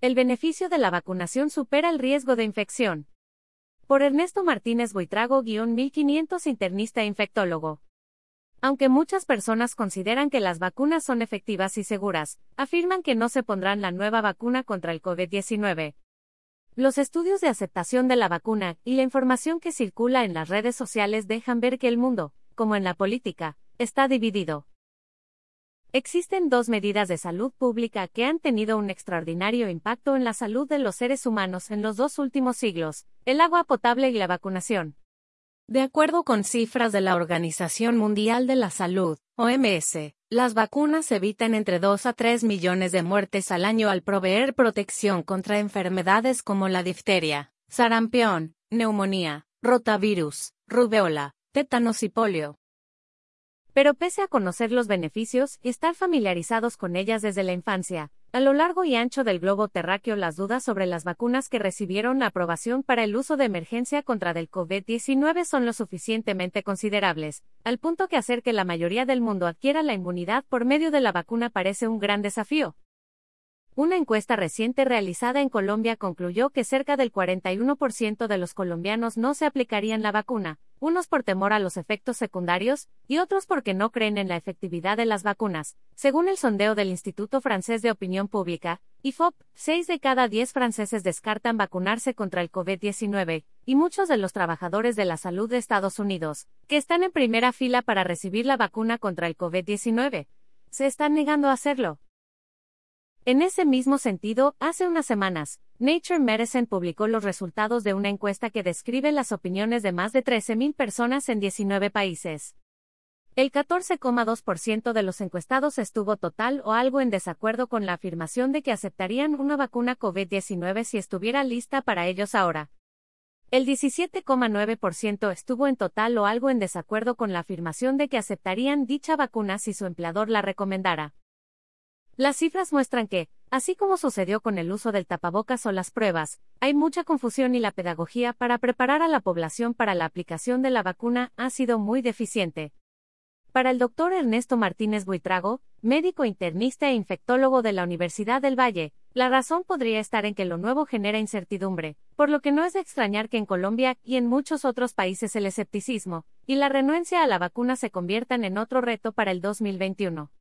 El beneficio de la vacunación supera el riesgo de infección. Por Ernesto Martínez Buitrago-1500 internista e infectólogo. Aunque muchas personas consideran que las vacunas son efectivas y seguras, afirman que no se pondrán la nueva vacuna contra el COVID-19. Los estudios de aceptación de la vacuna y la información que circula en las redes sociales dejan ver que el mundo, como en la política, está dividido. Existen dos medidas de salud pública que han tenido un extraordinario impacto en la salud de los seres humanos en los dos últimos siglos, el agua potable y la vacunación. De acuerdo con cifras de la Organización Mundial de la Salud, OMS, las vacunas evitan entre 2 a 3 millones de muertes al año al proveer protección contra enfermedades como la difteria, sarampión, neumonía, rotavirus, rubeola, tétanos y polio. Pero pese a conocer los beneficios y estar familiarizados con ellas desde la infancia, a lo largo y ancho del globo terráqueo las dudas sobre las vacunas que recibieron aprobación para el uso de emergencia contra del COVID-19 son lo suficientemente considerables, al punto que hacer que la mayoría del mundo adquiera la inmunidad por medio de la vacuna parece un gran desafío. Una encuesta reciente realizada en Colombia concluyó que cerca del 41% de los colombianos no se aplicarían la vacuna, unos por temor a los efectos secundarios y otros porque no creen en la efectividad de las vacunas. Según el sondeo del Instituto Francés de Opinión Pública, IFOP, 6 de cada 10 franceses descartan vacunarse contra el COVID-19, y muchos de los trabajadores de la salud de Estados Unidos, que están en primera fila para recibir la vacuna contra el COVID-19, se están negando a hacerlo. En ese mismo sentido, hace unas semanas, Nature Medicine publicó los resultados de una encuesta que describe las opiniones de más de 13.000 personas en 19 países. El 14,2% de los encuestados estuvo total o algo en desacuerdo con la afirmación de que aceptarían una vacuna COVID-19 si estuviera lista para ellos ahora. El 17,9% estuvo en total o algo en desacuerdo con la afirmación de que aceptarían dicha vacuna si su empleador la recomendara. Las cifras muestran que, así como sucedió con el uso del tapabocas o las pruebas, hay mucha confusión y la pedagogía para preparar a la población para la aplicación de la vacuna ha sido muy deficiente. Para el doctor Ernesto Martínez Buitrago, médico internista e infectólogo de la Universidad del Valle, la razón podría estar en que lo nuevo genera incertidumbre, por lo que no es de extrañar que en Colombia y en muchos otros países el escepticismo y la renuencia a la vacuna se conviertan en otro reto para el 2021.